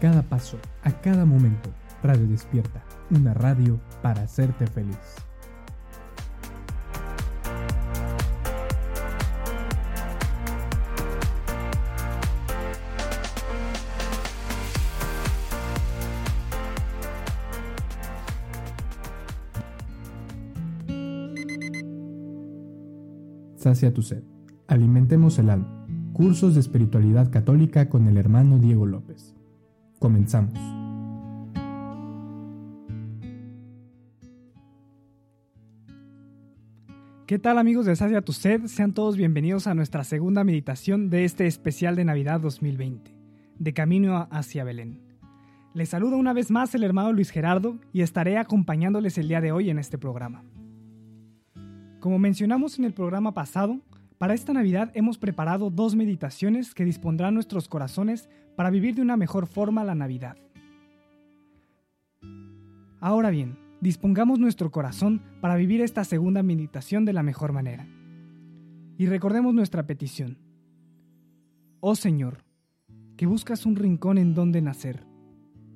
cada paso, a cada momento. Radio Despierta, una radio para hacerte feliz. Sacia tu sed. Alimentemos el alma. Cursos de espiritualidad católica con el hermano Diego López. Comenzamos. ¿Qué tal amigos de Sacia Tu Sed? Sean todos bienvenidos a nuestra segunda meditación de este especial de Navidad 2020, de Camino hacia Belén. Les saludo una vez más el hermano Luis Gerardo y estaré acompañándoles el día de hoy en este programa. Como mencionamos en el programa pasado, para esta Navidad hemos preparado dos meditaciones que dispondrán nuestros corazones para vivir de una mejor forma la Navidad. Ahora bien, dispongamos nuestro corazón para vivir esta segunda meditación de la mejor manera. Y recordemos nuestra petición. Oh Señor, que buscas un rincón en donde nacer,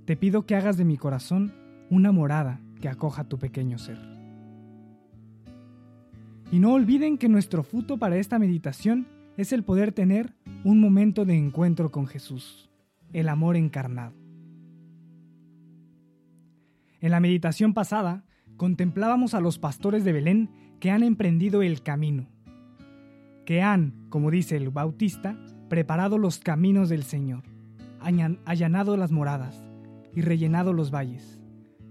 te pido que hagas de mi corazón una morada que acoja tu pequeño ser. Y no olviden que nuestro fruto para esta meditación es el poder tener un momento de encuentro con Jesús, el amor encarnado. En la meditación pasada contemplábamos a los pastores de Belén que han emprendido el camino, que han, como dice el Bautista, preparado los caminos del Señor, allanado las moradas y rellenado los valles,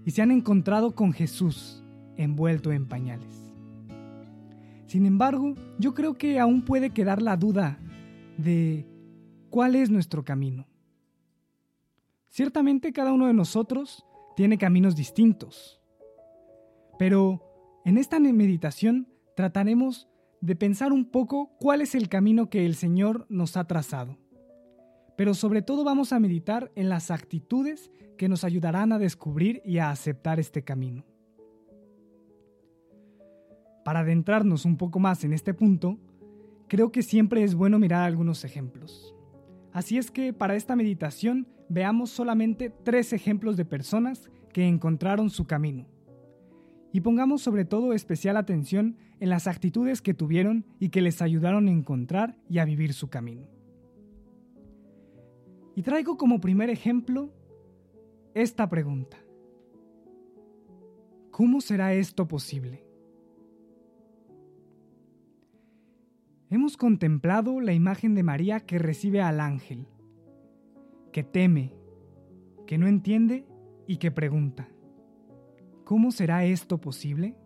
y se han encontrado con Jesús envuelto en pañales. Sin embargo, yo creo que aún puede quedar la duda de cuál es nuestro camino. Ciertamente cada uno de nosotros tiene caminos distintos, pero en esta meditación trataremos de pensar un poco cuál es el camino que el Señor nos ha trazado. Pero sobre todo vamos a meditar en las actitudes que nos ayudarán a descubrir y a aceptar este camino. Para adentrarnos un poco más en este punto, creo que siempre es bueno mirar algunos ejemplos. Así es que para esta meditación veamos solamente tres ejemplos de personas que encontraron su camino. Y pongamos sobre todo especial atención en las actitudes que tuvieron y que les ayudaron a encontrar y a vivir su camino. Y traigo como primer ejemplo esta pregunta. ¿Cómo será esto posible? hemos contemplado la imagen de María que recibe al ángel, que teme, que no entiende y que pregunta, ¿cómo será esto posible?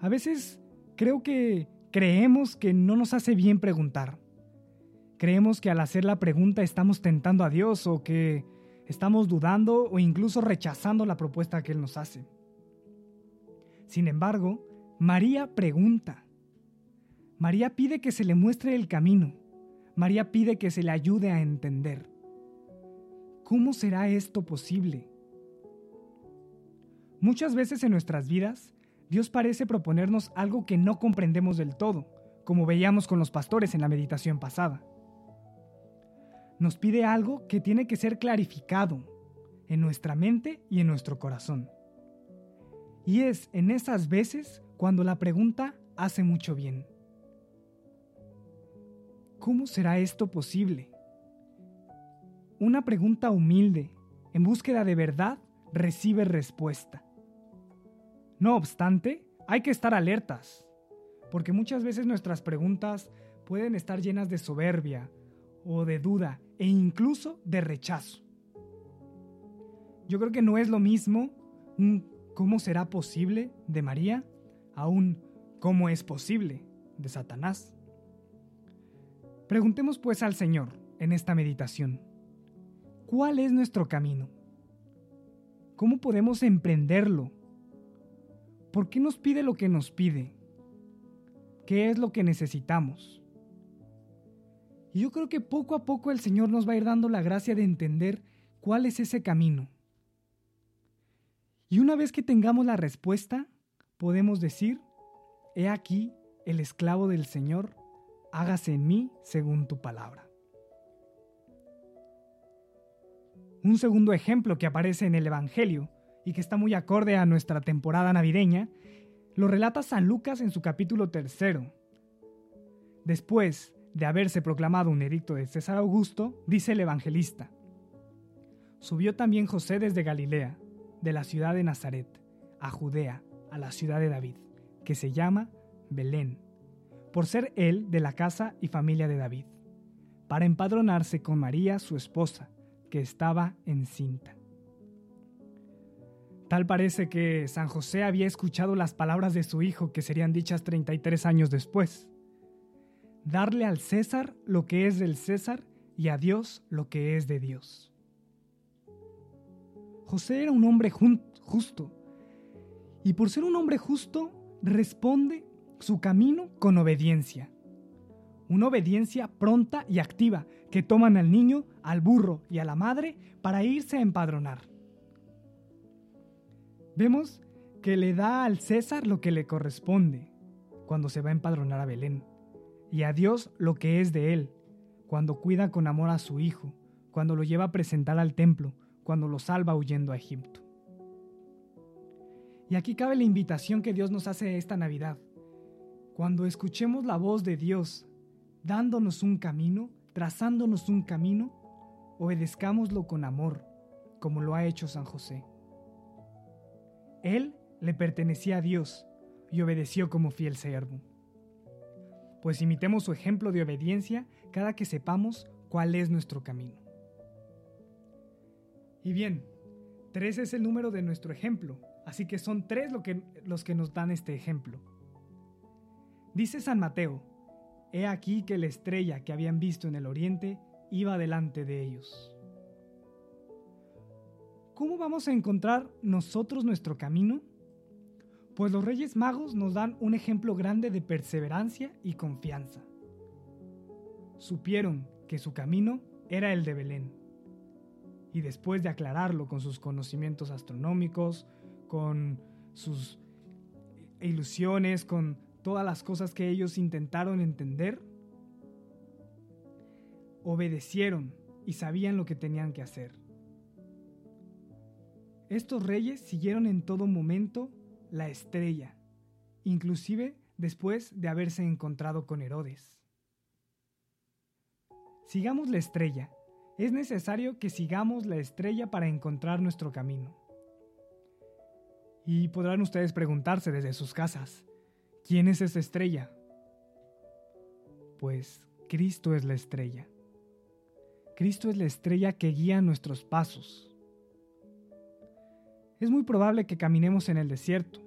A veces creo que creemos que no nos hace bien preguntar. Creemos que al hacer la pregunta estamos tentando a Dios o que estamos dudando o incluso rechazando la propuesta que Él nos hace. Sin embargo, María pregunta. María pide que se le muestre el camino. María pide que se le ayude a entender. ¿Cómo será esto posible? Muchas veces en nuestras vidas, Dios parece proponernos algo que no comprendemos del todo, como veíamos con los pastores en la meditación pasada. Nos pide algo que tiene que ser clarificado en nuestra mente y en nuestro corazón. Y es en esas veces cuando la pregunta hace mucho bien. ¿Cómo será esto posible? Una pregunta humilde, en búsqueda de verdad, recibe respuesta. No obstante, hay que estar alertas, porque muchas veces nuestras preguntas pueden estar llenas de soberbia o de duda e incluso de rechazo. Yo creo que no es lo mismo un ¿cómo será posible? de María a un ¿cómo es posible? de Satanás. Preguntemos pues al Señor en esta meditación, ¿cuál es nuestro camino? ¿Cómo podemos emprenderlo? ¿Por qué nos pide lo que nos pide? ¿Qué es lo que necesitamos? Y yo creo que poco a poco el Señor nos va a ir dando la gracia de entender cuál es ese camino. Y una vez que tengamos la respuesta, podemos decir, he aquí el esclavo del Señor hágase en mí según tu palabra. Un segundo ejemplo que aparece en el Evangelio y que está muy acorde a nuestra temporada navideña, lo relata San Lucas en su capítulo tercero. Después de haberse proclamado un edicto de César Augusto, dice el evangelista, Subió también José desde Galilea, de la ciudad de Nazaret, a Judea, a la ciudad de David, que se llama Belén, por ser él de la casa y familia de David, para empadronarse con María, su esposa, que estaba encinta. Tal parece que San José había escuchado las palabras de su hijo que serían dichas 33 años después. Darle al César lo que es del César y a Dios lo que es de Dios. José era un hombre justo y por ser un hombre justo responde su camino con obediencia. Una obediencia pronta y activa que toman al niño, al burro y a la madre para irse a empadronar. Vemos que le da al César lo que le corresponde cuando se va a empadronar a Belén, y a Dios lo que es de él, cuando cuida con amor a su hijo, cuando lo lleva a presentar al templo, cuando lo salva huyendo a Egipto. Y aquí cabe la invitación que Dios nos hace esta Navidad. Cuando escuchemos la voz de Dios dándonos un camino, trazándonos un camino, obedezcámoslo con amor, como lo ha hecho San José. Él le pertenecía a Dios y obedeció como fiel siervo. Pues imitemos su ejemplo de obediencia cada que sepamos cuál es nuestro camino. Y bien, tres es el número de nuestro ejemplo, así que son tres que, los que nos dan este ejemplo. Dice San Mateo, He aquí que la estrella que habían visto en el oriente iba delante de ellos. ¿Cómo vamos a encontrar nosotros nuestro camino? Pues los Reyes Magos nos dan un ejemplo grande de perseverancia y confianza. Supieron que su camino era el de Belén. Y después de aclararlo con sus conocimientos astronómicos, con sus ilusiones, con todas las cosas que ellos intentaron entender, obedecieron y sabían lo que tenían que hacer. Estos reyes siguieron en todo momento la estrella, inclusive después de haberse encontrado con Herodes. Sigamos la estrella. Es necesario que sigamos la estrella para encontrar nuestro camino. Y podrán ustedes preguntarse desde sus casas, ¿quién es esa estrella? Pues Cristo es la estrella. Cristo es la estrella que guía nuestros pasos es muy probable que caminemos en el desierto,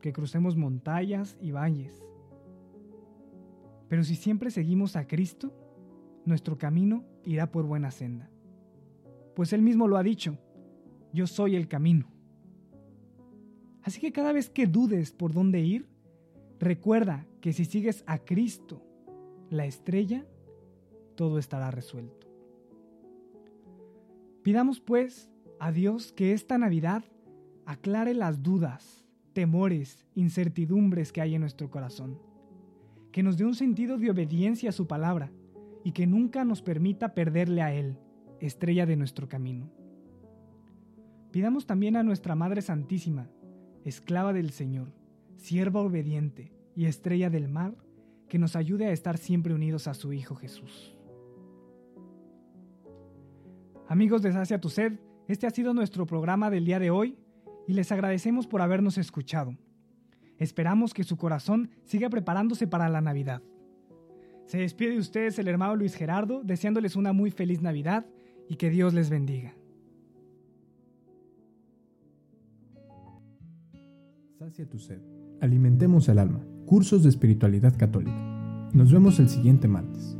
que crucemos montañas y valles. Pero si siempre seguimos a Cristo, nuestro camino irá por buena senda. Pues Él mismo lo ha dicho, yo soy el camino. Así que cada vez que dudes por dónde ir, recuerda que si sigues a Cristo, la estrella, todo estará resuelto. Pidamos pues a Dios que esta Navidad aclare las dudas, temores, incertidumbres que hay en nuestro corazón, que nos dé un sentido de obediencia a su palabra y que nunca nos permita perderle a Él, estrella de nuestro camino. Pidamos también a nuestra Madre Santísima, esclava del Señor, sierva obediente y estrella del mar, que nos ayude a estar siempre unidos a su Hijo Jesús. Amigos de Sacia Tu Sed, este ha sido nuestro programa del día de hoy y les agradecemos por habernos escuchado. Esperamos que su corazón siga preparándose para la Navidad. Se despide de ustedes el hermano Luis Gerardo, deseándoles una muy feliz Navidad y que Dios les bendiga. Sacia tu sed. Alimentemos el alma. Cursos de espiritualidad católica. Nos vemos el siguiente martes.